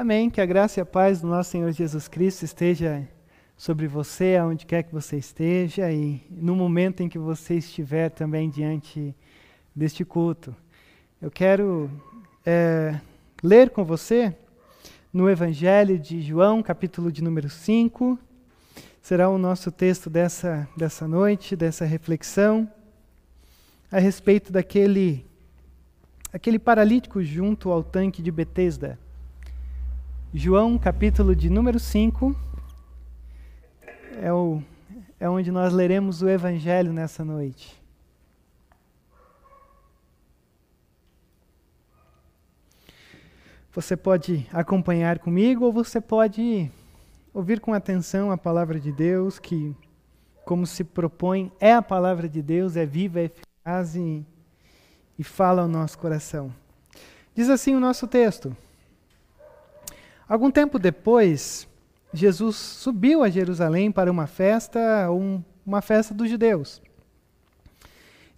Amém. Que a graça e a paz do nosso Senhor Jesus Cristo esteja sobre você, aonde quer que você esteja, e no momento em que você estiver também diante deste culto. Eu quero é, ler com você no Evangelho de João, capítulo de número 5. Será o nosso texto dessa, dessa noite, dessa reflexão, a respeito daquele aquele paralítico junto ao tanque de Betesda. João, capítulo de número 5, é, o, é onde nós leremos o Evangelho nessa noite. Você pode acompanhar comigo ou você pode ouvir com atenção a palavra de Deus, que, como se propõe, é a palavra de Deus, é viva, é eficaz e, e fala ao nosso coração. Diz assim o nosso texto. Algum tempo depois, Jesus subiu a Jerusalém para uma festa, um, uma festa dos judeus.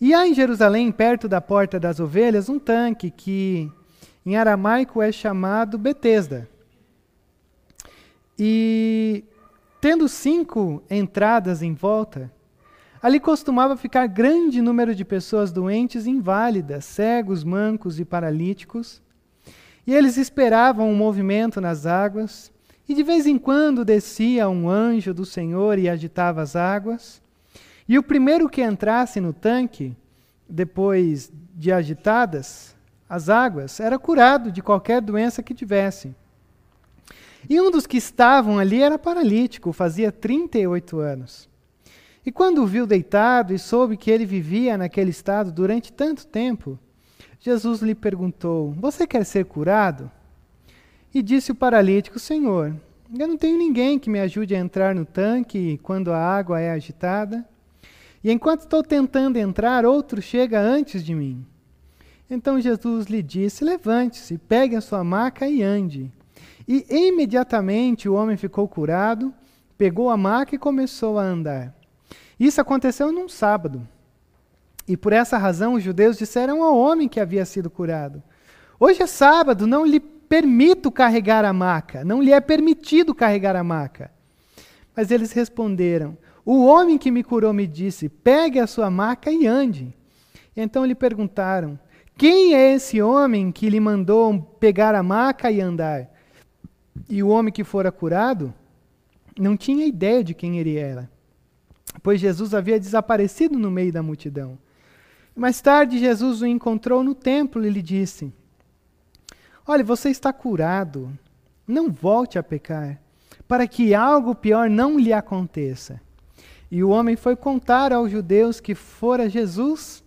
E há em Jerusalém, perto da porta das ovelhas, um tanque que em aramaico é chamado Betesda. E tendo cinco entradas em volta, ali costumava ficar grande número de pessoas doentes, inválidas, cegos, mancos e paralíticos, e eles esperavam um movimento nas águas, e de vez em quando descia um anjo do Senhor e agitava as águas. E o primeiro que entrasse no tanque, depois de agitadas as águas, era curado de qualquer doença que tivesse. E um dos que estavam ali era paralítico, fazia 38 anos. E quando o viu deitado e soube que ele vivia naquele estado durante tanto tempo, Jesus lhe perguntou: Você quer ser curado? E disse o paralítico: Senhor, eu não tenho ninguém que me ajude a entrar no tanque quando a água é agitada. E enquanto estou tentando entrar, outro chega antes de mim. Então Jesus lhe disse: Levante-se, pegue a sua maca e ande. E imediatamente o homem ficou curado, pegou a maca e começou a andar. Isso aconteceu num sábado. E por essa razão os judeus disseram ao homem que havia sido curado: Hoje é sábado, não lhe permito carregar a maca, não lhe é permitido carregar a maca. Mas eles responderam: O homem que me curou me disse: Pegue a sua maca e ande. Então lhe perguntaram: Quem é esse homem que lhe mandou pegar a maca e andar? E o homem que fora curado não tinha ideia de quem ele era, pois Jesus havia desaparecido no meio da multidão. Mais tarde, Jesus o encontrou no templo e lhe disse: Olha, você está curado, não volte a pecar, para que algo pior não lhe aconteça. E o homem foi contar aos judeus que fora Jesus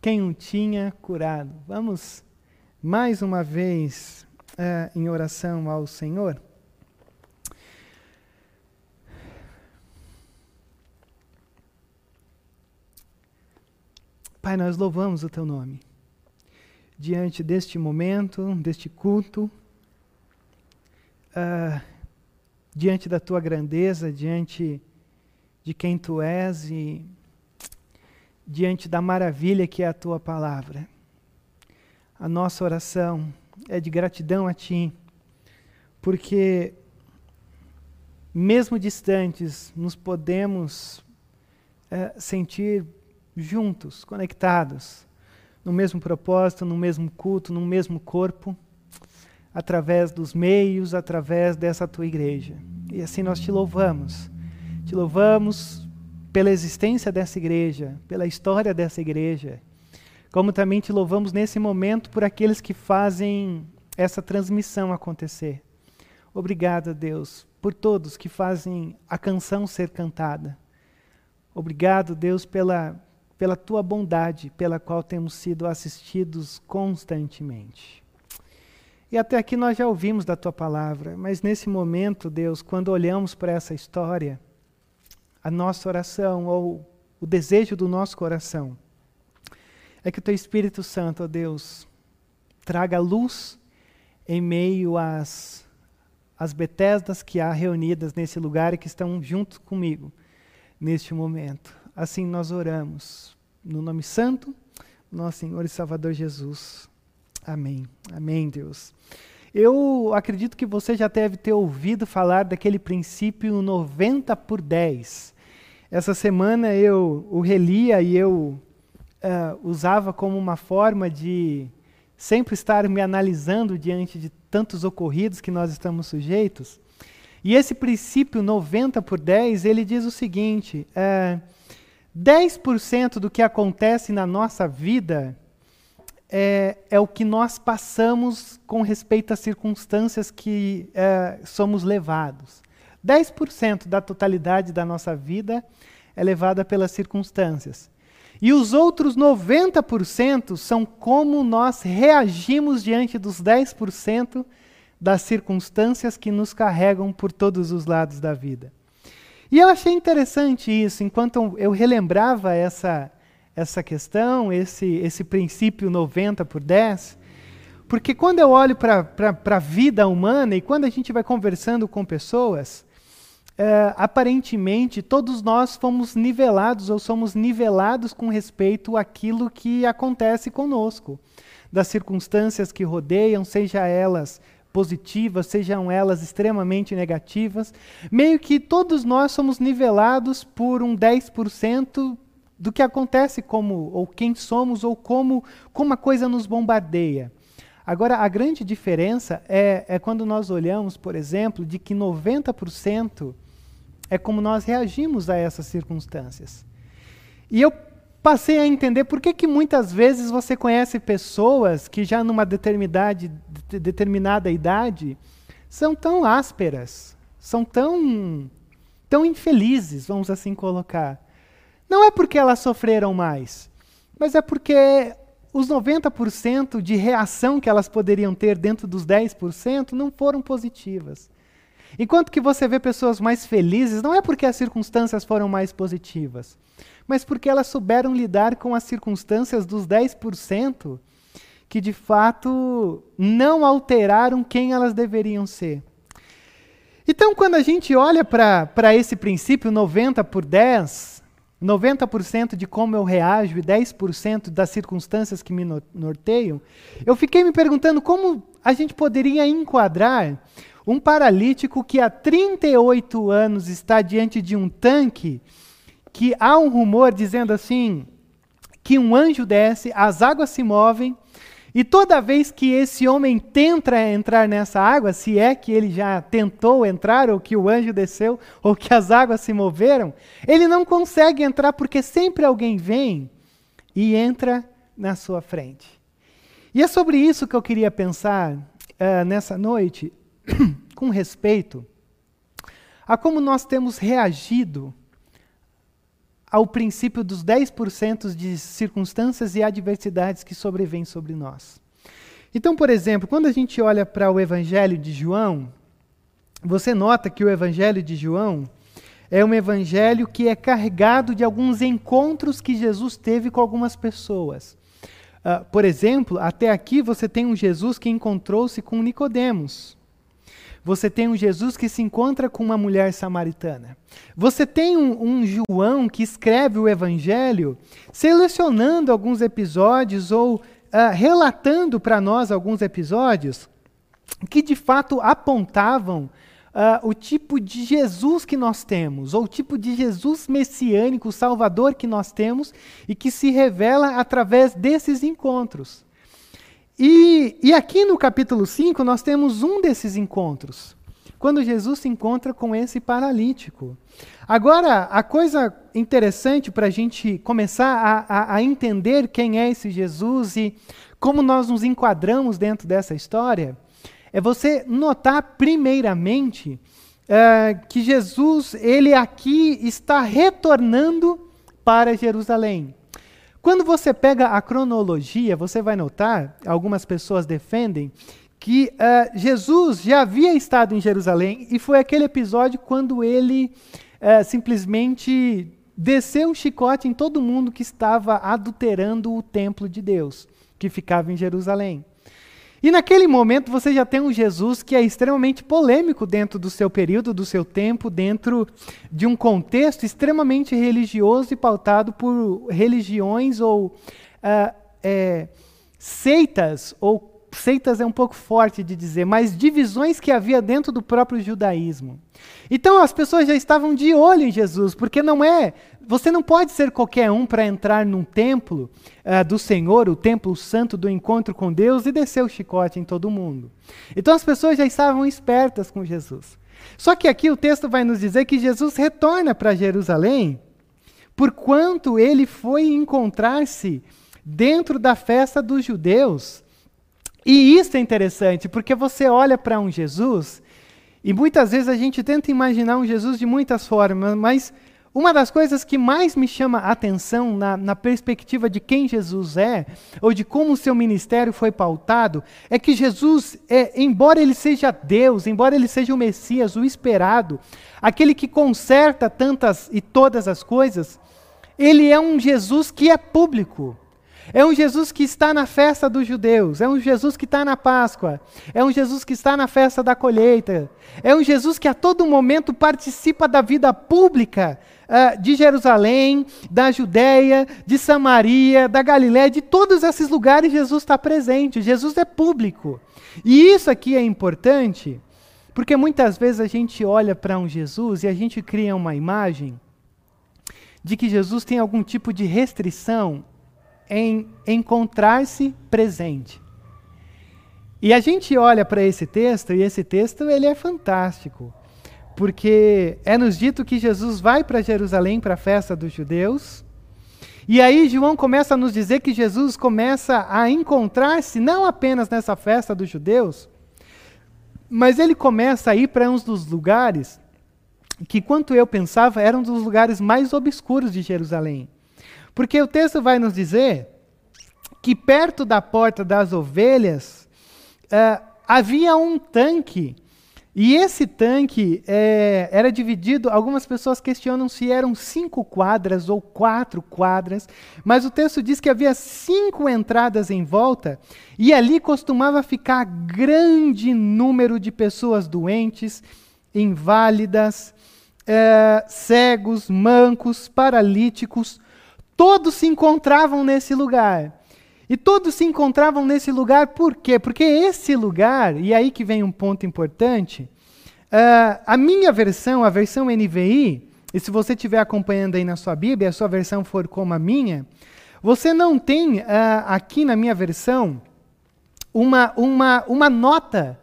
quem o tinha curado. Vamos mais uma vez é, em oração ao Senhor. Pai, nós louvamos o teu nome. Diante deste momento, deste culto, uh, diante da tua grandeza, diante de quem tu és e diante da maravilha que é a tua palavra. A nossa oração é de gratidão a ti, porque mesmo distantes, nos podemos uh, sentir juntos, conectados, no mesmo propósito, no mesmo culto, no mesmo corpo, através dos meios, através dessa tua igreja. E assim nós te louvamos. Te louvamos pela existência dessa igreja, pela história dessa igreja, como também te louvamos nesse momento por aqueles que fazem essa transmissão acontecer. Obrigado, Deus, por todos que fazem a canção ser cantada. Obrigado, Deus, pela pela tua bondade, pela qual temos sido assistidos constantemente. E até aqui nós já ouvimos da tua palavra, mas nesse momento, Deus, quando olhamos para essa história, a nossa oração ou o desejo do nosso coração é que o teu Espírito Santo, ó Deus, traga luz em meio às, às Betesdas que há reunidas nesse lugar e que estão junto comigo neste momento. Assim nós oramos. No nome santo, nosso Senhor e Salvador Jesus. Amém. Amém, Deus. Eu acredito que você já deve ter ouvido falar daquele princípio 90 por 10. Essa semana eu o relia e eu uh, usava como uma forma de sempre estar me analisando diante de tantos ocorridos que nós estamos sujeitos. E esse princípio 90 por 10, ele diz o seguinte: uh, 10% do que acontece na nossa vida é, é, o que nós passamos com respeito às circunstâncias que é, somos levados. 10% da totalidade da nossa vida é levada pelas circunstâncias. E os outros 90% são como nós reagimos diante dos 10% das circunstâncias que nos carregam por todos os lados da vida. E eu achei interessante isso, enquanto eu relembrava essa, essa questão, esse, esse princípio 90 por 10, porque quando eu olho para a vida humana e quando a gente vai conversando com pessoas, é, aparentemente todos nós fomos nivelados ou somos nivelados com respeito àquilo que acontece conosco, das circunstâncias que rodeiam, seja elas positivas, sejam elas extremamente negativas, meio que todos nós somos nivelados por um 10% do que acontece como ou quem somos ou como como a coisa nos bombardeia. Agora, a grande diferença é, é quando nós olhamos, por exemplo, de que 90% é como nós reagimos a essas circunstâncias. E eu passei a entender por que, que muitas vezes você conhece pessoas que já numa determinada, de determinada idade são tão ásperas, são tão, tão infelizes, vamos assim colocar. Não é porque elas sofreram mais, mas é porque os 90% de reação que elas poderiam ter dentro dos 10% não foram positivas. Enquanto que você vê pessoas mais felizes, não é porque as circunstâncias foram mais positivas, mas porque elas souberam lidar com as circunstâncias dos 10% que de fato não alteraram quem elas deveriam ser. Então, quando a gente olha para esse princípio 90 por 10, 90% de como eu reajo e 10% das circunstâncias que me norteiam, eu fiquei me perguntando como a gente poderia enquadrar um paralítico que há 38 anos está diante de um tanque que há um rumor dizendo assim: que um anjo desce, as águas se movem, e toda vez que esse homem tenta entrar nessa água, se é que ele já tentou entrar, ou que o anjo desceu, ou que as águas se moveram, ele não consegue entrar porque sempre alguém vem e entra na sua frente. E é sobre isso que eu queria pensar uh, nessa noite, com respeito a como nós temos reagido ao princípio dos 10% de circunstâncias e adversidades que sobrevêm sobre nós. Então, por exemplo, quando a gente olha para o Evangelho de João, você nota que o Evangelho de João é um evangelho que é carregado de alguns encontros que Jesus teve com algumas pessoas. Uh, por exemplo, até aqui você tem um Jesus que encontrou-se com Nicodemos. Você tem um Jesus que se encontra com uma mulher samaritana. Você tem um, um João que escreve o Evangelho selecionando alguns episódios ou uh, relatando para nós alguns episódios que de fato apontavam uh, o tipo de Jesus que nós temos, ou o tipo de Jesus messiânico, Salvador que nós temos, e que se revela através desses encontros. E, e aqui no capítulo 5 nós temos um desses encontros, quando Jesus se encontra com esse paralítico. Agora, a coisa interessante para a gente começar a, a, a, entender quem é esse Jesus e como nós nos enquadramos dentro dessa história, é você notar primeiramente é, que Jesus, ele aqui está retornando para Jerusalém. Quando você pega a cronologia, você vai notar, algumas pessoas defendem, que uh, Jesus já havia estado em Jerusalém e foi aquele episódio quando ele uh, simplesmente desceu um chicote em todo mundo que estava adulterando o templo de Deus, que ficava em Jerusalém. E naquele momento você já tem um Jesus que é extremamente polêmico dentro do seu período, do seu tempo, dentro de um contexto extremamente religioso e pautado por religiões ou uh, é, seitas ou seitas é um pouco forte de dizer, mas divisões que havia dentro do próprio judaísmo. Então as pessoas já estavam de olho em Jesus, porque não é, você não pode ser qualquer um para entrar num templo uh, do Senhor, o templo santo do encontro com Deus, e descer o chicote em todo mundo. Então as pessoas já estavam espertas com Jesus. Só que aqui o texto vai nos dizer que Jesus retorna para Jerusalém, porquanto ele foi encontrar-se dentro da festa dos judeus. E isso é interessante, porque você olha para um Jesus, e muitas vezes a gente tenta imaginar um Jesus de muitas formas, mas uma das coisas que mais me chama a atenção na, na, perspectiva de quem Jesus é, ou de como o seu ministério foi pautado, é que Jesus, é, embora ele seja Deus, embora ele seja o Messias, o esperado, aquele que conserta tantas e todas as coisas, ele é um Jesus que é público. É um Jesus que está na festa dos judeus, é um Jesus que está na Páscoa, é um Jesus que está na festa da colheita, é um Jesus que a todo momento participa da vida pública uh, de Jerusalém, da Judéia, de Samaria, da Galiléia, de todos esses lugares Jesus está presente. Jesus é público. E isso aqui é importante, porque muitas vezes a gente olha para um Jesus e a gente cria uma imagem de que Jesus tem algum tipo de restrição em encontrar-se presente. E a gente olha para esse texto e esse texto ele é fantástico, porque é nos dito que Jesus vai para Jerusalém para a festa dos judeus. E aí João começa a nos dizer que Jesus começa a encontrar-se não apenas nessa festa dos judeus, mas ele começa a ir para uns dos lugares que, quanto eu pensava, eram dos lugares mais obscuros de Jerusalém. Porque o texto vai nos dizer que perto da porta das ovelhas uh, havia um tanque. E esse tanque é, era dividido, algumas pessoas questionam se eram cinco quadras ou quatro quadras, mas o texto diz que havia cinco entradas em volta, e ali costumava ficar grande número de pessoas doentes, inválidas, é, cegos, mancos, paralíticos, Todos se encontravam nesse lugar. E todos se encontravam nesse lugar por quê? Porque esse lugar, e aí que vem um ponto importante, uh, a minha versão, a versão NVI, e se você estiver acompanhando aí na sua Bíblia, a sua versão for como a minha, você não tem uh, aqui na minha versão uma, uma, uma nota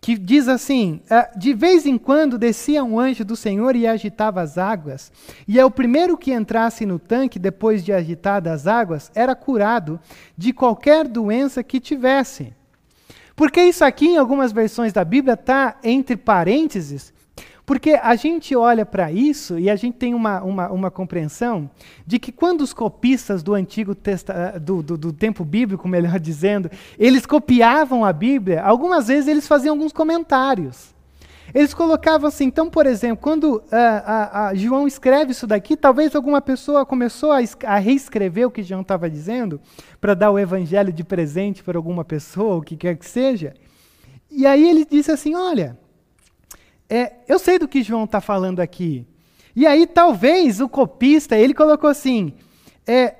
que diz assim: ah, De vez em quando descia um anjo do Senhor e agitava as águas, e é o primeiro que entrasse no tanque depois de agitadas as águas era curado de qualquer doença que tivesse. Porque isso aqui, em algumas versões da Bíblia, está entre parênteses, porque a gente olha para isso e a gente tem uma, uma, uma, compreensão de que quando os copistas do Antigo Testa, ah, do, do, do, tempo bíblico, melhor dizendo, eles copiavam a Bíblia, algumas vezes eles faziam alguns comentários. Eles colocavam assim, então, por exemplo, quando uh, a, a João escreve isso daqui, talvez alguma pessoa começou a, a reescrever o que João estava dizendo, para dar o evangelho de presente para alguma pessoa, o que quer que seja. E aí ele disse assim: olha, é, eu sei do que João está falando aqui. E aí, talvez, o copista, ele colocou assim, é,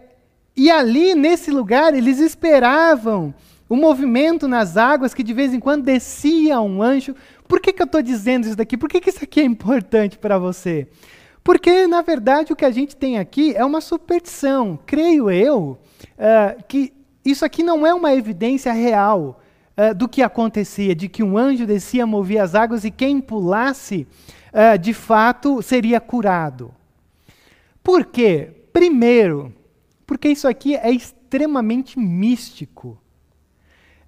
e ali, nesse lugar, eles esperavam o movimento nas águas que de vez em quando descia um anjo. Por que, que eu estou dizendo isso daqui? Por que, que isso aqui é importante para você? Porque, na verdade, o que a gente tem aqui é uma superstição. Creio eu uh, que isso aqui não é uma evidência real uh, do que acontecia, de que um anjo descia, movia as águas e quem pulasse, uh, de fato, seria curado. Por quê? Primeiro, porque isso aqui é extremamente místico.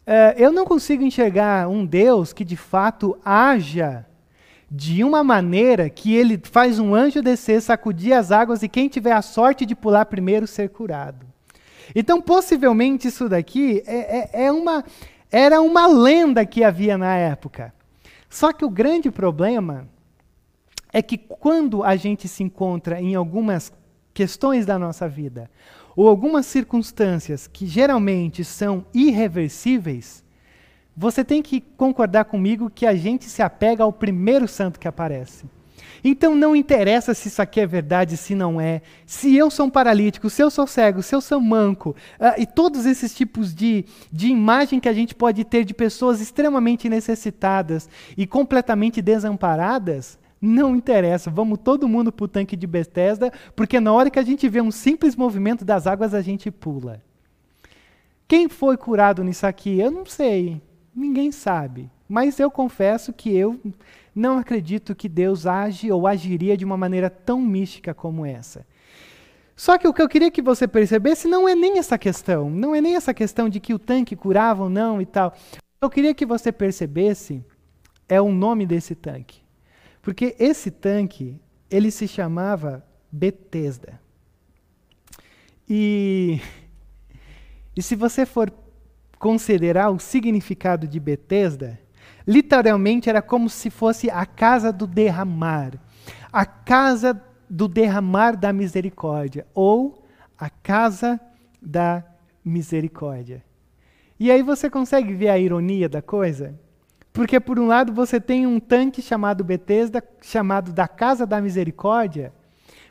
Uh, eu não consigo enxergar um Deus que de fato haja de uma maneira que ele faz um anjo descer, sacudir as águas e quem tiver a sorte de pular primeiro ser curado. Então, possivelmente, isso daqui é, é, é uma, era uma lenda que havia na época. Só que o grande problema é que quando a gente se encontra em algumas questões da nossa vida, ou algumas circunstâncias que geralmente são irreversíveis, você tem que concordar comigo que a gente se apega ao primeiro santo que aparece. Então não interessa se isso aqui é verdade, se não é. Se eu sou um paralítico, se eu sou cego, se eu sou manco, uh, e todos esses tipos de, de imagem que a gente pode ter de pessoas extremamente necessitadas e completamente desamparadas, não interessa. Vamos todo mundo para o tanque de Bethesda, porque na hora que a gente vê um simples movimento das águas, a gente pula. Quem foi curado nisso aqui? Eu não sei. Ninguém sabe. Mas eu confesso que eu não acredito que Deus age ou agiria de uma maneira tão mística como essa. Só que o que eu queria que você percebesse não é nem essa questão, não é nem essa questão de que o tanque curava ou não e tal. Eu queria que você percebesse é o nome desse tanque. Porque esse tanque, ele se chamava Betesda. E, e se você for considerar o significado de Betesda, Literalmente era como se fosse a casa do derramar, a casa do derramar da misericórdia, ou a casa da misericórdia. E aí você consegue ver a ironia da coisa? Porque por um lado você tem um tanque chamado Betesda, chamado da casa da misericórdia,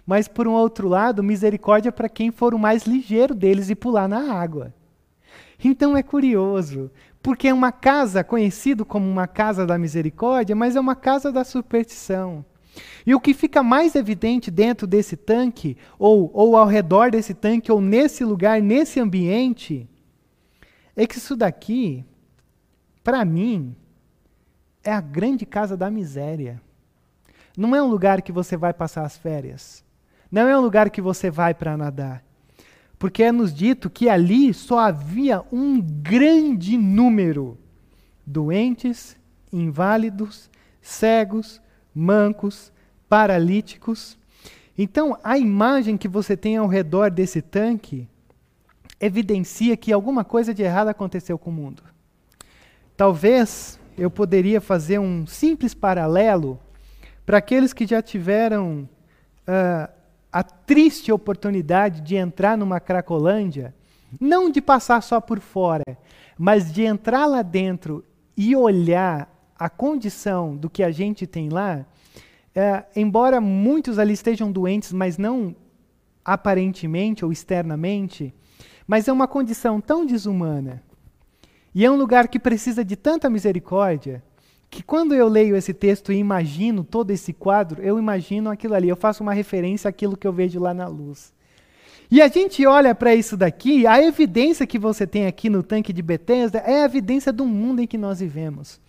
mas por um outro lado, misericórdia para quem for o mais ligeiro deles e pular na água. Então é curioso, porque é uma casa conhecido como uma casa da misericórdia, mas é uma casa da superstição. E o que fica mais evidente dentro desse tanque, ou, ou ao redor desse tanque, ou nesse lugar, nesse ambiente, é que isso daqui, para mim, é a grande casa da miséria. Não é um lugar que você vai passar as férias. Não é um lugar que você vai para nadar porque é nos dito que ali só havia um grande número doentes, inválidos, cegos, mancos, paralíticos. Então, a imagem que você tem ao redor desse tanque evidencia que alguma coisa de errado aconteceu com o mundo. Talvez eu poderia fazer um simples paralelo para aqueles que já tiveram uh, a triste oportunidade de entrar numa Cracolândia, não de passar só por fora, mas de entrar lá dentro e olhar a condição do que a gente tem lá, é, embora muitos ali estejam doentes, mas não aparentemente ou externamente, mas é uma condição tão desumana. E é um lugar que precisa de tanta misericórdia que quando eu leio esse texto e imagino todo esse quadro, eu imagino aquilo ali, eu faço uma referência àquilo que eu vejo lá na luz. E a gente olha para isso daqui, a evidência que você tem aqui no tanque de Bethesda é a evidência do mundo em que nós vivemos.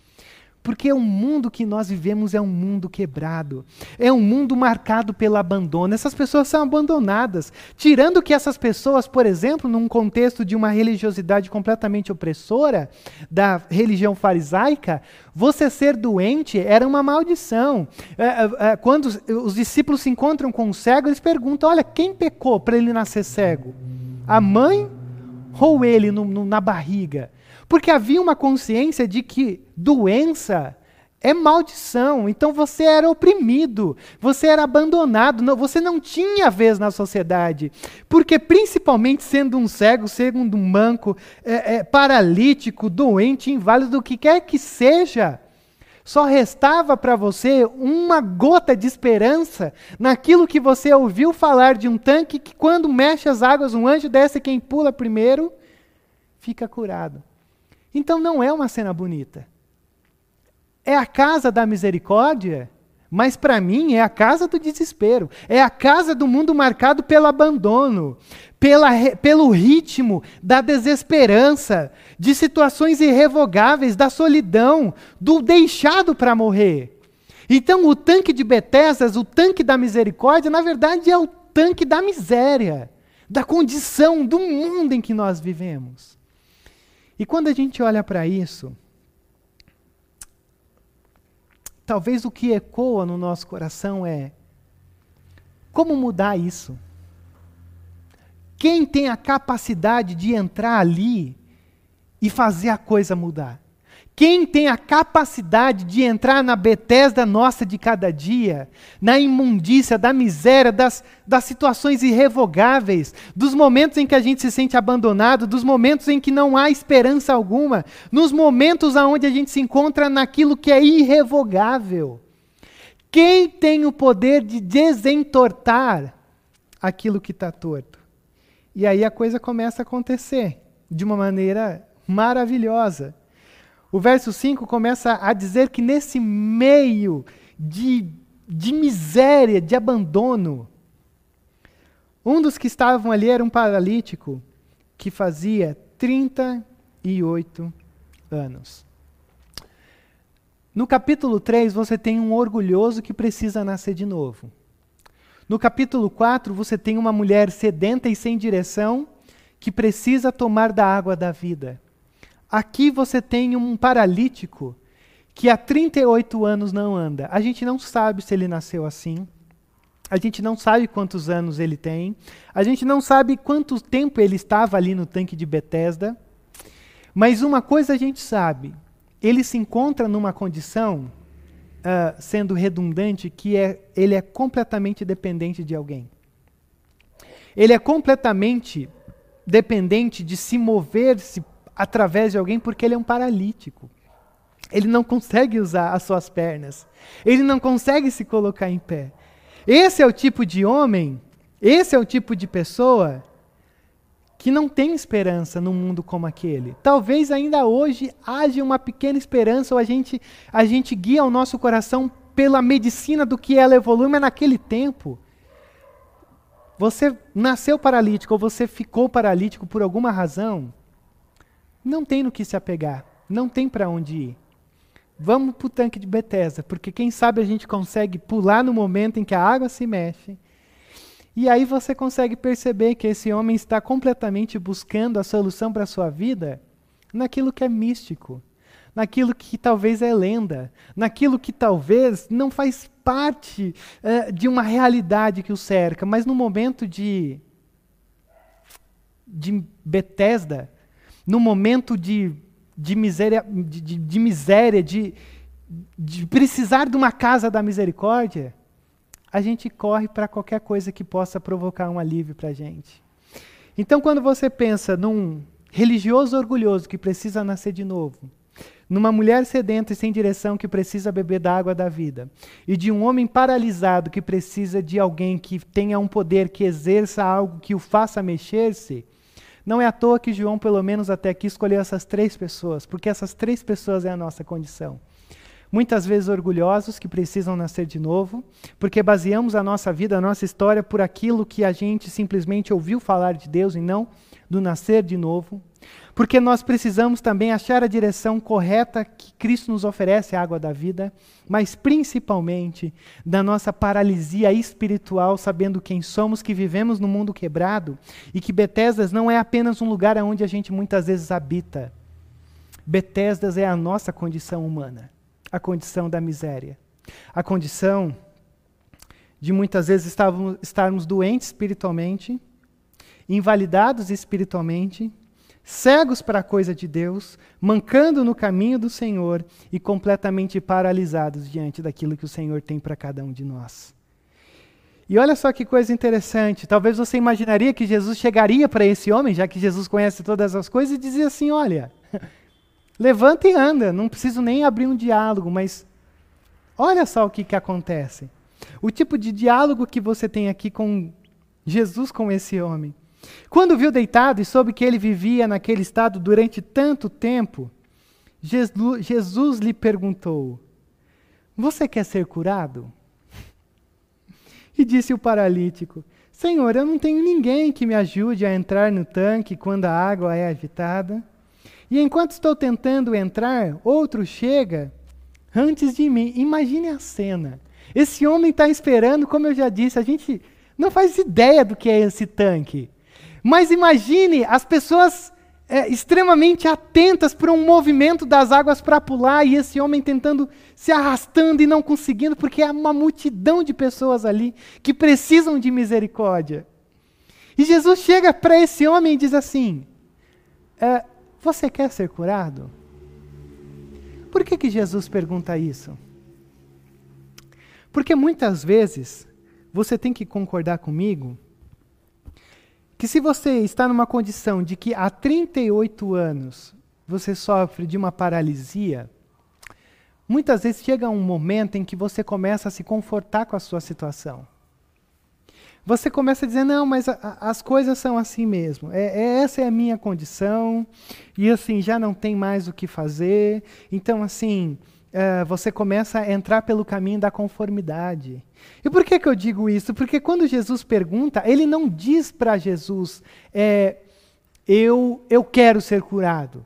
Porque o mundo que nós vivemos é um mundo quebrado, é um mundo marcado pelo abandono. Essas pessoas são abandonadas. Tirando que essas pessoas, por exemplo, num contexto de uma religiosidade completamente opressora, da religião farisaica, você ser doente era uma maldição. É, é, é quando os discípulos se encontram com o cego, eles perguntam: olha, quem pecou para ele nascer cego? A mãe ou ele no, no, na barriga? Porque havia uma consciência de que doença é maldição. Então você era oprimido, você era abandonado, não, você não tinha vez na sociedade. Porque, principalmente sendo um cego, sendo um manco, é, é, paralítico, doente, inválido, o que quer que seja, só restava para você uma gota de esperança naquilo que você ouviu falar de um tanque que, quando mexe as águas, um anjo desce quem pula primeiro, fica curado. Então não é uma cena bonita. É a casa da misericórdia, mas para mim é a casa do desespero. É a casa do mundo marcado pelo abandono, pela, pelo ritmo da desesperança, de situações irrevogáveis, da solidão, do deixado para morrer. Então o tanque de Betesdas, o tanque da misericórdia, na verdade é o tanque da miséria, da condição do mundo em que nós vivemos. E quando a gente olha para isso, talvez o que ecoa no nosso coração é: como mudar isso? Quem tem a capacidade de entrar ali e fazer a coisa mudar? Quem tem a capacidade de entrar na Betesda nossa de cada dia, na imundícia, da miséria, das, das situações irrevogáveis, dos momentos em que a gente se sente abandonado, dos momentos em que não há esperança alguma, nos momentos onde a gente se encontra naquilo que é irrevogável. Quem tem o poder de desentortar aquilo que está torto? E aí a coisa começa a acontecer de uma maneira maravilhosa. O verso 5 começa a dizer que nesse meio de, de miséria, de abandono, um dos que estavam ali era um paralítico que fazia 38 anos. No capítulo 3, você tem um orgulhoso que precisa nascer de novo. No capítulo 4, você tem uma mulher sedenta e sem direção que precisa tomar da água da vida. Aqui você tem um paralítico que há 38 anos não anda. A gente não sabe se ele nasceu assim. A gente não sabe quantos anos ele tem. A gente não sabe quanto tempo ele estava ali no tanque de Betesda. Mas uma coisa a gente sabe: ele se encontra numa condição, uh, sendo redundante, que é, ele é completamente dependente de alguém. Ele é completamente dependente de se mover-se através de alguém porque ele é um paralítico. Ele não consegue usar as suas pernas. Ele não consegue se colocar em pé. Esse é o tipo de homem, esse é o tipo de pessoa que não tem esperança num mundo como aquele. Talvez ainda hoje haja uma pequena esperança, ou a gente, a gente guia o nosso coração pela medicina do que ela evolui, mas naquele tempo, você nasceu paralítico ou você ficou paralítico por alguma razão, não tem no que se apegar, não tem para onde ir. Vamos para o tanque de Bethesda, porque quem sabe a gente consegue pular no momento em que a água se mexe. E aí você consegue perceber que esse homem está completamente buscando a solução para a sua vida naquilo que é místico, naquilo que talvez é lenda, naquilo que talvez não faz parte uh, de uma realidade que o cerca, mas no momento de, de Betesda, no momento de, de miséria, de, de, de miséria, de, de precisar de uma casa da misericórdia, a gente corre para qualquer coisa que possa provocar um alívio para a gente. Então, quando você pensa num religioso orgulhoso que precisa nascer de novo, numa mulher sedenta e sem direção que precisa beber da água da vida, e de um homem paralisado que precisa de alguém que tenha um poder que exerça algo que o faça mexer-se, não é à toa que João, pelo menos até aqui, escolheu essas três pessoas, porque essas três pessoas é a nossa condição muitas vezes orgulhosos que precisam nascer de novo, porque baseamos a nossa vida, a nossa história por aquilo que a gente simplesmente ouviu falar de Deus e não do nascer de novo. Porque nós precisamos também achar a direção correta que Cristo nos oferece, a água da vida, mas principalmente da nossa paralisia espiritual, sabendo quem somos, que vivemos no mundo quebrado e que Betesdas não é apenas um lugar onde a gente muitas vezes habita. Betesdas é a nossa condição humana a condição da miséria. A condição de muitas vezes estarmos, estarmos doentes espiritualmente, invalidados espiritualmente, cegos para a coisa de Deus, mancando no caminho do Senhor e completamente paralisados diante daquilo que o Senhor tem para cada um de nós. E olha só que coisa interessante. Talvez você imaginaria que Jesus chegaria para esse homem, já que Jesus conhece todas as coisas, e dizia assim: Olha, Levanta e anda, não preciso nem abrir um diálogo, mas olha só o que, que acontece. O tipo de diálogo que você tem aqui com Jesus, com esse homem. Quando viu deitado e soube que ele vivia naquele estado durante tanto tempo, Jesus, Jesus lhe perguntou: Você quer ser curado? E disse o paralítico: Senhor, eu não tenho ninguém que me ajude a entrar no tanque quando a água é agitada. E enquanto estou tentando entrar, outro chega antes de mim. Imagine a cena. Esse homem está esperando, como eu já disse, a gente não faz ideia do que é esse tanque. Mas imagine as pessoas é, extremamente atentas para um movimento das águas para pular e esse homem tentando se arrastando e não conseguindo, porque há uma multidão de pessoas ali que precisam de misericórdia. E Jesus chega para esse homem e diz assim: é, você quer ser curado? Por que, que Jesus pergunta isso? Porque muitas vezes você tem que concordar comigo que se você está numa condição de que há 38 anos você sofre de uma paralisia, muitas vezes chega um momento em que você começa a se confortar com a sua situação. Você começa a dizer, não, mas a, a, as coisas são assim mesmo. É, é, essa é a minha condição, e assim, já não tem mais o que fazer. Então, assim, uh, você começa a entrar pelo caminho da conformidade. E por que, que eu digo isso? Porque quando Jesus pergunta, ele não diz para Jesus, é, eu, eu quero ser curado.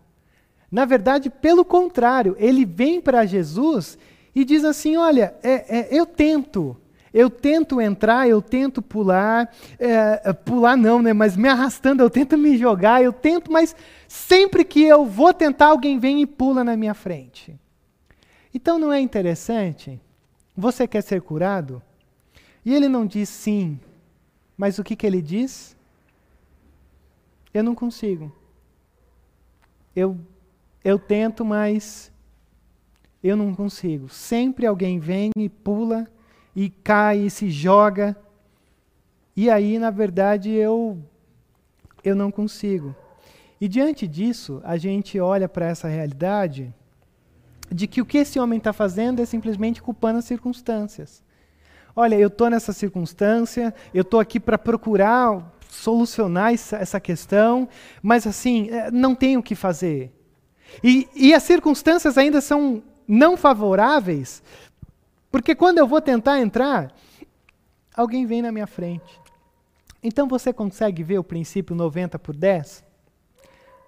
Na verdade, pelo contrário, ele vem para Jesus e diz assim: Olha, é, é, eu tento, eu tento entrar, eu tento pular, é, pular não, né? Mas me arrastando, eu tento me jogar, eu tento, mas sempre que eu vou tentar, alguém vem e pula na minha frente. Então não é interessante? Você quer ser curado? E ele não diz sim, mas o que, que ele diz? Eu não consigo. Eu eu tento, mas eu não consigo. Sempre alguém vem e pula e cai e se joga. E aí, na verdade, eu eu não consigo. E diante disso, a gente olha para essa realidade de que o que esse homem está fazendo é simplesmente culpando as circunstâncias. Olha, eu estou nessa circunstância, eu estou aqui para procurar solucionar essa, questão, mas assim, eh, não tenho o que fazer. E, e as circunstâncias ainda são não favoráveis, porque quando eu vou tentar entrar, alguém vem na minha frente. Então você consegue ver o princípio 90 por 10?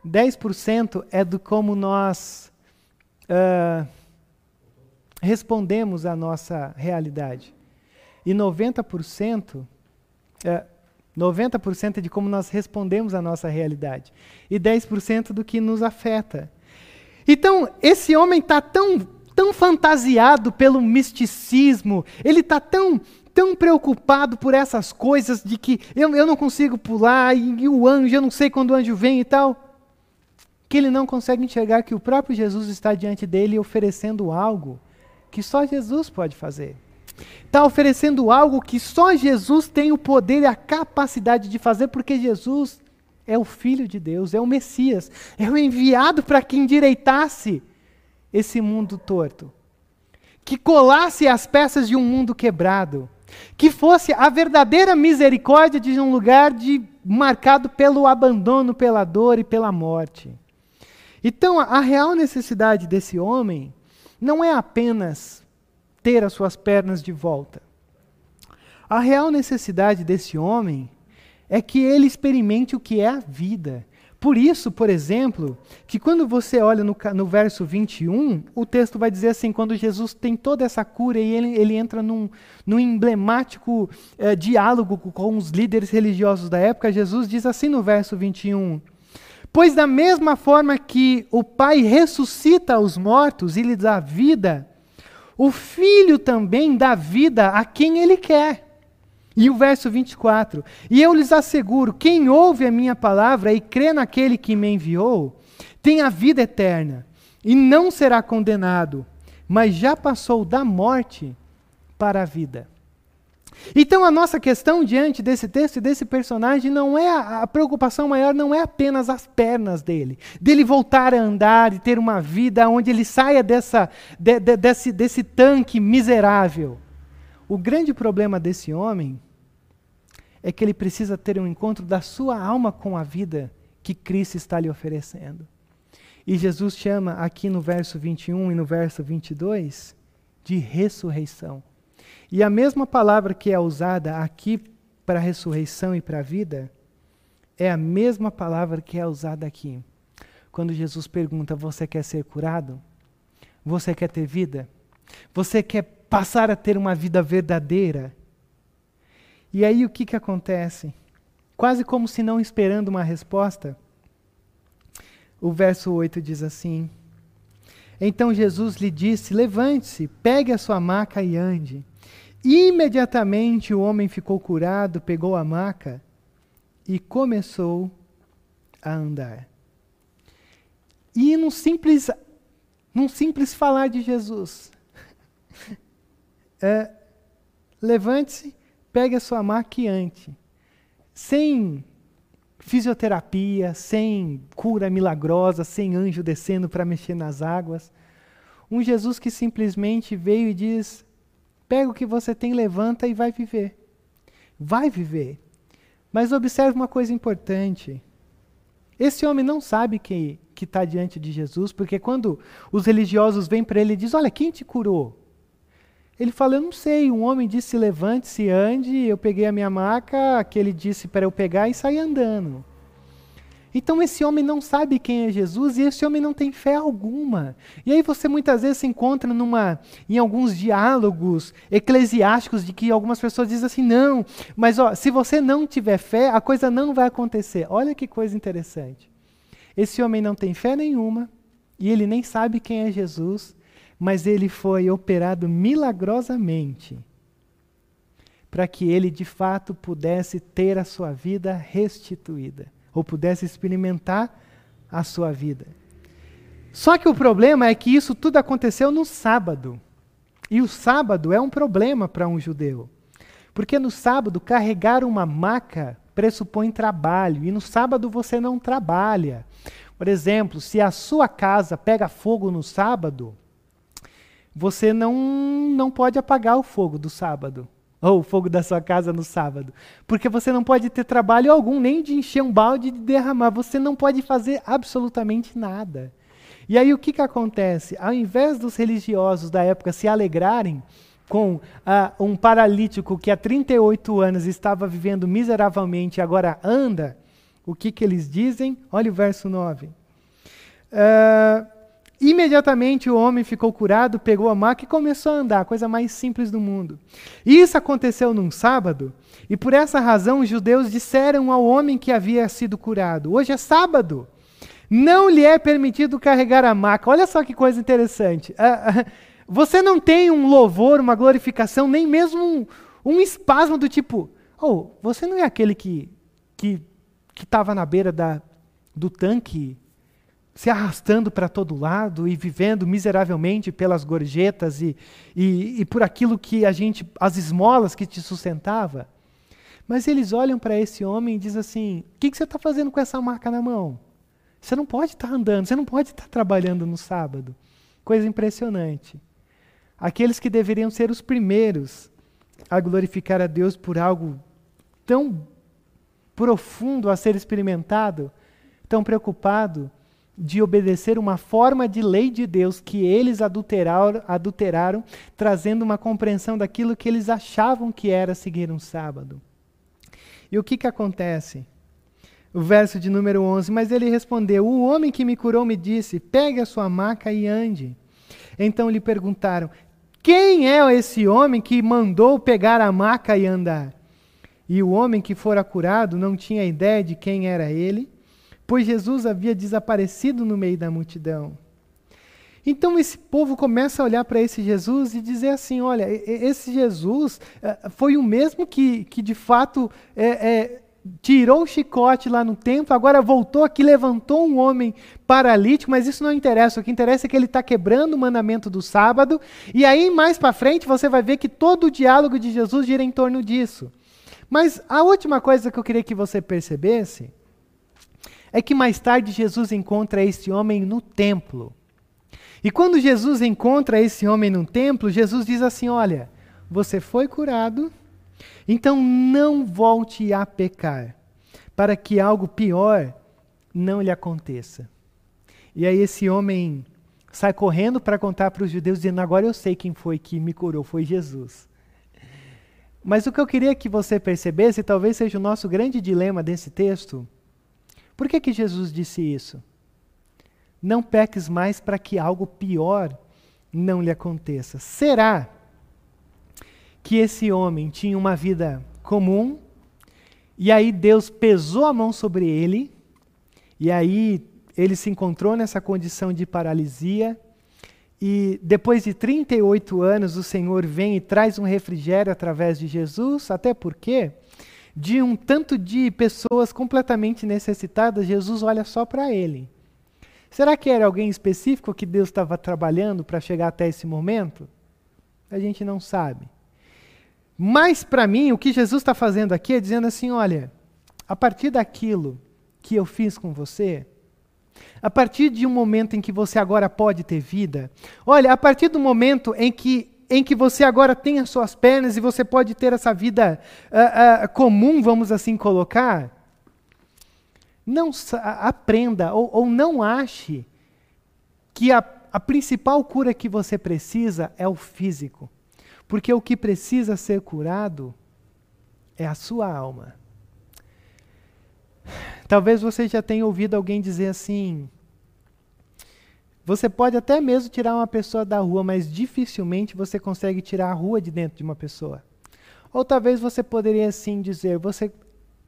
10% é do como nós uh, respondemos à nossa realidade. E 90%, uh, 90% é de como nós respondemos à nossa realidade. E 10% do que nos afeta. Então, esse homem está tão, tão fantasiado pelo misticismo, ele está tão, tão preocupado por essas coisas de que eu, eu não consigo pular, e, e o anjo, eu não sei quando o anjo vem e tal, que ele não consegue enxergar que o próprio Jesus está diante dele oferecendo algo que só Jesus pode fazer. Está oferecendo algo que só Jesus tem o poder e a capacidade de fazer, porque Jesus é o Filho de Deus, é o Messias, é o enviado para que endireitasse esse mundo torto, que colasse as peças de um mundo quebrado, que fosse a verdadeira misericórdia de um lugar de, marcado pelo abandono, pela dor e pela morte. Então, a real necessidade desse homem não é apenas ter as suas pernas de volta. A real necessidade desse homem é que ele experimente o que é a vida. Por isso, por exemplo, que quando você olha no, no verso 21, o texto vai dizer assim: quando Jesus tem toda essa cura e ele, ele entra num, num emblemático eh, diálogo com os líderes religiosos da época, Jesus diz assim no verso 21. Pois da mesma forma que o Pai ressuscita os mortos e lhes dá vida, o Filho também dá vida a quem ele quer. E o verso 24: E eu lhes asseguro: quem ouve a minha palavra e crê naquele que me enviou, tem a vida eterna, e não será condenado, mas já passou da morte para a vida. Então a nossa questão diante desse texto e desse personagem não é a, a, preocupação maior não é apenas as pernas dele, dele voltar a andar e ter uma vida onde ele saia dessa, de, de, desse, desse tanque miserável. O grande problema desse homem é que ele precisa ter um encontro da sua alma com a vida que Cristo está lhe oferecendo. E Jesus chama aqui no verso 21 e no verso 22 de ressurreição. E a mesma palavra que é usada aqui para ressurreição e para a vida é a mesma palavra que é usada aqui. Quando Jesus pergunta: Você quer ser curado? Você quer ter vida? Você quer passar a ter uma vida verdadeira? E aí o que, que acontece? Quase como se não esperando uma resposta, o verso 8 diz assim: Então Jesus lhe disse: Levante-se, pegue a sua maca e ande. Imediatamente o homem ficou curado, pegou a maca e começou a andar. E num simples, num simples falar de Jesus, é, levante-se, pegue a sua maquiante, sem fisioterapia, sem cura milagrosa, sem anjo descendo para mexer nas águas. Um Jesus que simplesmente veio e diz: pega o que você tem, levanta e vai viver. Vai viver. Mas observe uma coisa importante. Esse homem não sabe que está diante de Jesus, porque quando os religiosos vêm para ele e dizem: Olha, quem te curou? Ele fala: Eu não sei. Um homem disse: Levante-se, ande. Eu peguei a minha maca, aquele disse para eu pegar e sair andando. Então esse homem não sabe quem é Jesus e esse homem não tem fé alguma. E aí você muitas vezes se encontra numa, em alguns diálogos eclesiásticos de que algumas pessoas dizem assim: não, mas ó, se você não tiver fé, a coisa não vai acontecer. Olha que coisa interessante. Esse homem não tem fé nenhuma e ele nem sabe quem é Jesus, mas ele foi operado milagrosamente para que ele de fato pudesse ter a sua vida restituída ou pudesse experimentar a sua vida. Só que o problema é que isso tudo aconteceu no sábado. E o sábado é um problema para um judeu. Porque no sábado, carregar uma maca pressupõe trabalho, e no sábado você não trabalha. Por exemplo, se a sua casa pega fogo no sábado, você não, não pode apagar o fogo do sábado ou o fogo da sua casa no sábado. Porque você não pode ter trabalho algum, nem de encher um balde e de derramar. Você não pode fazer absolutamente nada. E aí o que, que acontece? Ao invés dos religiosos da época se alegrarem com ah, um paralítico que há 38 anos estava vivendo miseravelmente e agora anda, o que, que eles dizem? Olha o verso 9. Uh, ah, Imediatamente o homem ficou curado, pegou a maca e começou a andar, a coisa mais simples do mundo. Isso aconteceu num sábado, e por essa razão os judeus disseram ao homem que havia sido curado: Hoje é sábado, não lhe é permitido carregar a maca. Olha só que coisa interessante. Uh, uh, você não tem um louvor, uma glorificação, nem mesmo um, um espasmo do tipo: Oh, você não é aquele que que estava na beira da, do tanque se arrastando para todo lado e vivendo miseravelmente pelas gorjetas e, e, e, por aquilo que a gente, as esmolas que te sustentava. Mas eles olham para esse homem e dizem assim: o que, que você está fazendo com essa marca na mão? Você não pode estar tá andando, você não pode estar tá trabalhando no sábado. Coisa impressionante. Aqueles que deveriam ser os primeiros a glorificar a Deus por algo tão profundo a ser experimentado, tão preocupado de obedecer uma forma de lei de Deus que eles adulteraram, adulteraram, trazendo uma compreensão daquilo que eles achavam que era seguir um sábado. E o que, que acontece? O verso de número 11: Mas ele respondeu: O homem que me curou me disse: Pegue a sua maca e ande. Então lhe perguntaram: Quem é esse homem que mandou pegar a maca e andar? E o homem que fora curado não tinha ideia de quem era ele pois Jesus havia desaparecido no meio da multidão. Então esse povo começa a olhar para esse Jesus e dizer assim: olha, esse Jesus uh, foi o mesmo que, que de fato é, é, tirou o chicote lá no templo, agora voltou aqui, levantou um homem paralítico, mas isso não interessa. O que interessa é que ele está quebrando o mandamento do sábado, e aí mais para frente você vai ver que todo o diálogo de Jesus gira em torno disso. Mas a última coisa que eu queria que você percebesse é que mais tarde Jesus encontra esse homem no templo. E quando Jesus encontra esse homem no templo, Jesus diz assim: Olha, você foi curado, então não volte a pecar, para que algo pior não lhe aconteça. E aí esse homem sai correndo para contar para os judeus, dizendo: Agora eu sei quem foi que me curou, foi Jesus. Mas o que eu queria que você percebesse, talvez seja o nosso grande dilema desse texto, por que, que Jesus disse isso? Não peques mais para que algo pior não lhe aconteça. Será que esse homem tinha uma vida comum e aí Deus pesou a mão sobre ele e aí ele se encontrou nessa condição de paralisia e depois de 38 anos o Senhor vem e traz um refrigério através de Jesus, até porque de um tanto de pessoas completamente necessitadas, Jesus olha só para ele. Será que era alguém específico que Deus estava trabalhando para chegar até esse momento? A gente não sabe. Mas, para mim, o que Jesus está fazendo aqui é dizendo assim: olha, a partir daquilo que eu fiz com você, A partir de um momento em que você agora pode ter vida, olha, a partir do momento em que em que você agora tem as suas pernas e você pode ter essa vida uh, uh, comum, vamos assim colocar, não aprenda ou, ou não ache que a, a principal cura que você precisa é o físico. Porque o que precisa ser curado é a sua alma. Talvez você já tenha ouvido alguém dizer assim: você pode até mesmo tirar uma pessoa da rua, mas dificilmente você consegue tirar a rua de dentro de uma pessoa. Ou talvez você poderia assim dizer: você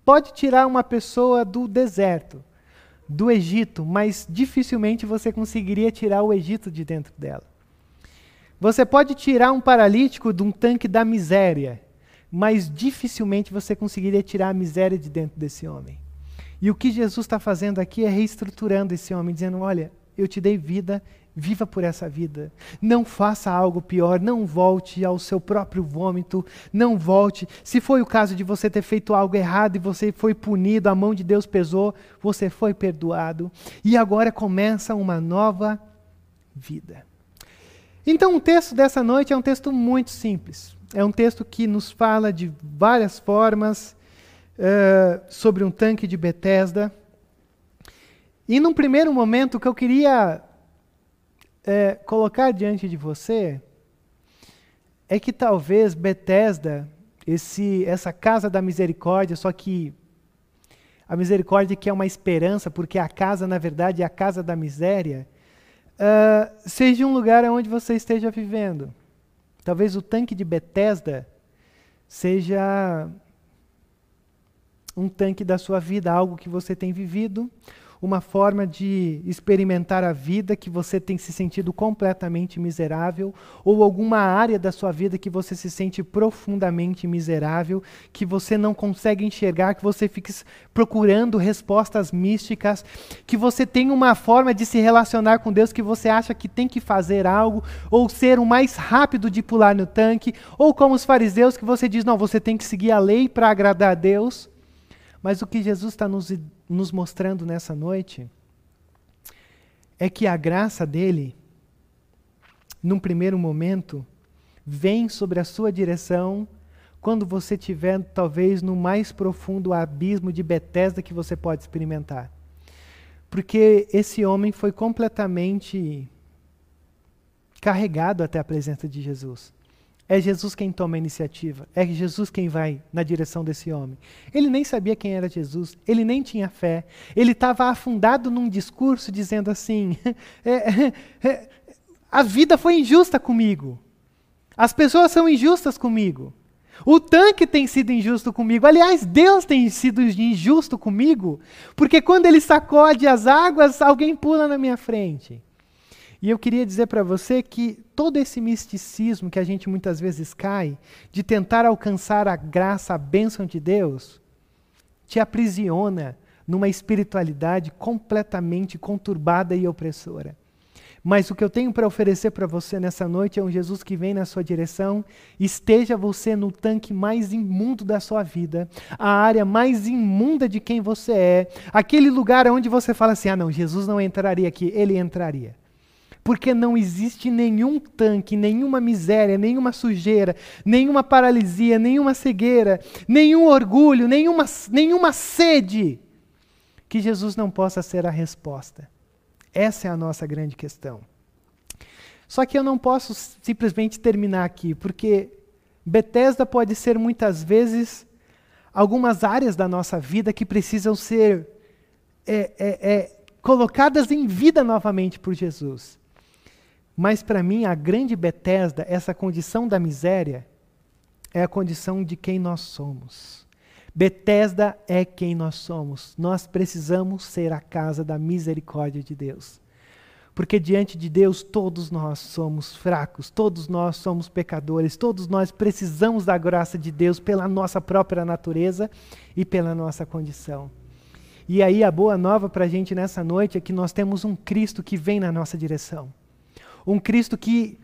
pode tirar uma pessoa do deserto, do Egito, mas dificilmente você conseguiria tirar o Egito de dentro dela. Você pode tirar um paralítico de um tanque da miséria, mas dificilmente você conseguiria tirar a miséria de dentro desse homem. E o que Jesus está fazendo aqui é reestruturando esse homem, dizendo: olha, eu te dei vida, viva por essa vida. Não faça algo pior, não volte ao seu próprio vômito, não volte. Se foi o caso de você ter feito algo errado e você foi punido, a mão de Deus pesou, você foi perdoado. E agora começa uma nova vida. Então, o texto dessa noite é um texto muito simples. É um texto que nos fala de várias formas uh, sobre um tanque de Bethesda. E num primeiro momento, o que eu queria é, colocar diante de você é que talvez Bethesda, esse, essa casa da misericórdia, só que a misericórdia que é uma esperança, porque a casa, na verdade, é a casa da miséria, uh, seja um lugar onde você esteja vivendo. Talvez o tanque de Bethesda seja um tanque da sua vida, algo que você tem vivido, uma forma de experimentar a vida que você tem se sentido completamente miserável, ou alguma área da sua vida que você se sente profundamente miserável, que você não consegue enxergar, que você fica procurando respostas místicas, que você tem uma forma de se relacionar com Deus que você acha que tem que fazer algo, ou ser o mais rápido de pular no tanque, ou como os fariseus que você diz, não, você tem que seguir a lei para agradar a Deus. Mas o que Jesus está nos nos mostrando nessa noite é que a graça dele, num primeiro momento, vem sobre a sua direção quando você estiver talvez no mais profundo abismo de Betesda que você pode experimentar. Porque esse homem foi completamente carregado até a presença de Jesus. É Jesus quem toma a iniciativa. É Jesus quem vai na direção desse homem. Ele nem sabia quem era Jesus. Ele nem tinha fé. Ele estava afundado num discurso dizendo assim: é, é, é, a vida foi injusta comigo. As pessoas são injustas comigo. O tanque tem sido injusto comigo. Aliás, Deus tem sido injusto comigo, porque quando ele sacode as águas, alguém pula na minha frente. E eu queria dizer para você que todo esse misticismo que a gente muitas vezes cai, de tentar alcançar a graça, a bênção de Deus, te aprisiona numa espiritualidade completamente conturbada e opressora. Mas o que eu tenho para oferecer para você nessa noite é um Jesus que vem na sua direção, esteja você no tanque mais imundo da sua vida, a área mais imunda de quem você é, aquele lugar onde você fala assim: ah, não, Jesus não entraria aqui, ele entraria porque não existe nenhum tanque, nenhuma miséria, nenhuma sujeira, nenhuma paralisia, nenhuma cegueira, nenhum orgulho, nenhuma, nenhuma sede que Jesus não possa ser a resposta. Essa é a nossa grande questão. Só que eu não posso simplesmente terminar aqui, porque Bethesda pode ser muitas vezes algumas áreas da nossa vida que precisam ser é, é, é, colocadas em vida novamente por Jesus. Mas para mim, a grande Betesda, essa condição da miséria, é a condição de quem nós somos. Betesda é quem nós somos. Nós precisamos ser a casa da misericórdia de Deus. Porque diante de Deus todos nós somos fracos, todos nós somos pecadores, todos nós precisamos da graça de Deus pela nossa própria natureza e pela nossa condição. E aí a boa nova para a gente nessa noite é que nós temos um Cristo que vem na nossa direção um Cristo que,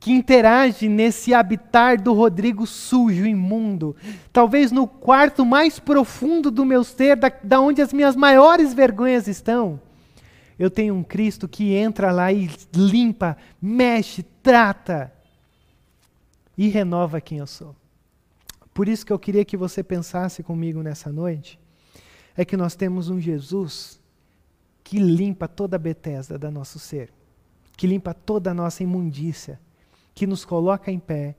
que interage nesse habitar do Rodrigo sujo, imundo. Talvez no quarto mais profundo do meu ser, da, da onde as minhas maiores vergonhas estão. Eu tenho um Cristo que entra lá e limpa, mexe, trata e renova quem eu sou. Por isso que eu queria que você pensasse comigo nessa noite, é que nós temos um Jesus que limpa toda a Betesda da nosso ser, que limpa toda a nossa imundícia, que nos coloca em pé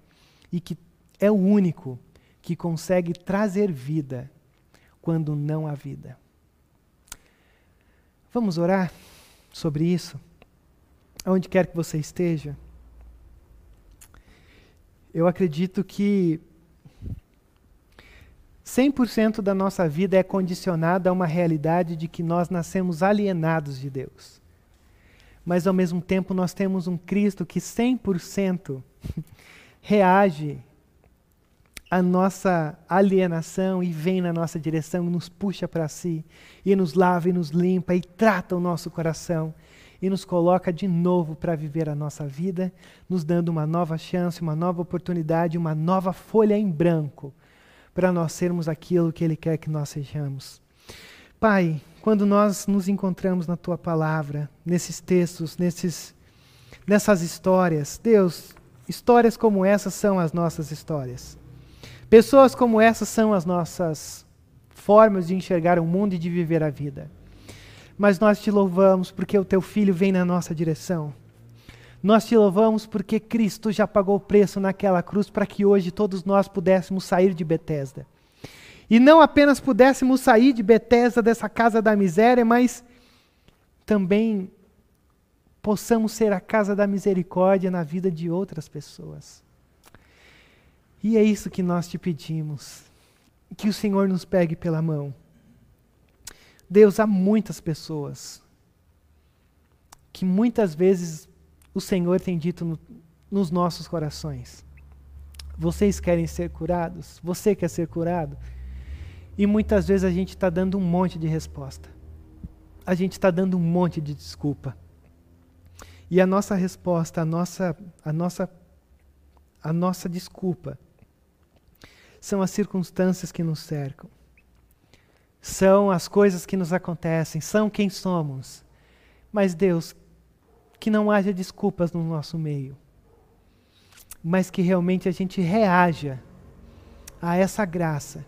e que é o único que consegue trazer vida quando não há vida. Vamos orar sobre isso? Onde quer que você esteja. Eu acredito que 100% da nossa vida é condicionada a uma realidade de que nós nascemos alienados de Deus. Mas ao mesmo tempo nós temos um Cristo que 100% reage à nossa alienação e vem na nossa direção, nos puxa para si, e nos lava e nos limpa e trata o nosso coração e nos coloca de novo para viver a nossa vida, nos dando uma nova chance, uma nova oportunidade, uma nova folha em branco para nós sermos aquilo que Ele quer que nós sejamos. Pai, quando nós nos encontramos na Tua palavra, nesses textos, nesses, nessas histórias, Deus, histórias como essas são as nossas histórias. Pessoas como essas são as nossas formas de enxergar o mundo e de viver a vida. Mas nós te louvamos porque o Teu Filho vem na nossa direção nós te louvamos porque Cristo já pagou o preço naquela cruz para que hoje todos nós pudéssemos sair de Betesda. E não apenas pudéssemos sair de Betesda dessa casa da miséria, mas também possamos ser a casa da misericórdia na vida de outras pessoas. E é isso que nós te pedimos. Que o Senhor nos pegue pela mão. Deus, há muitas pessoas que muitas vezes o Senhor tem dito no, nos nossos corações. Vocês querem ser curados? Você quer ser curado? E muitas vezes a gente está dando um monte de resposta. A gente está dando um monte de desculpa. E a nossa resposta, a nossa, a nossa, a nossa desculpa, são as circunstâncias que nos cercam. São as coisas que nos acontecem, são quem somos. Mas Deus, que não haja desculpas no nosso meio, mas que realmente a gente reaja a essa graça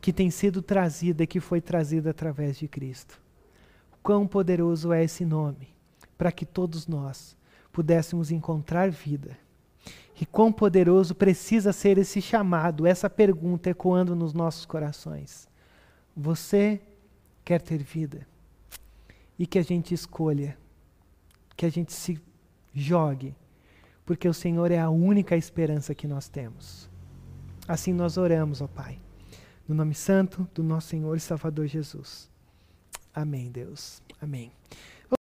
que tem sido trazida e que foi trazida através de Cristo. Quão poderoso é esse nome para que todos nós pudéssemos encontrar vida. E quão poderoso precisa ser esse chamado, essa pergunta ecoando nos nossos corações. Você quer ter vida? E que a gente escolha que a gente se jogue, porque o Senhor é a única esperança que nós temos. Assim nós oramos, ó Pai, no nome santo do nosso Senhor e Salvador Jesus. Amém, Deus. Amém.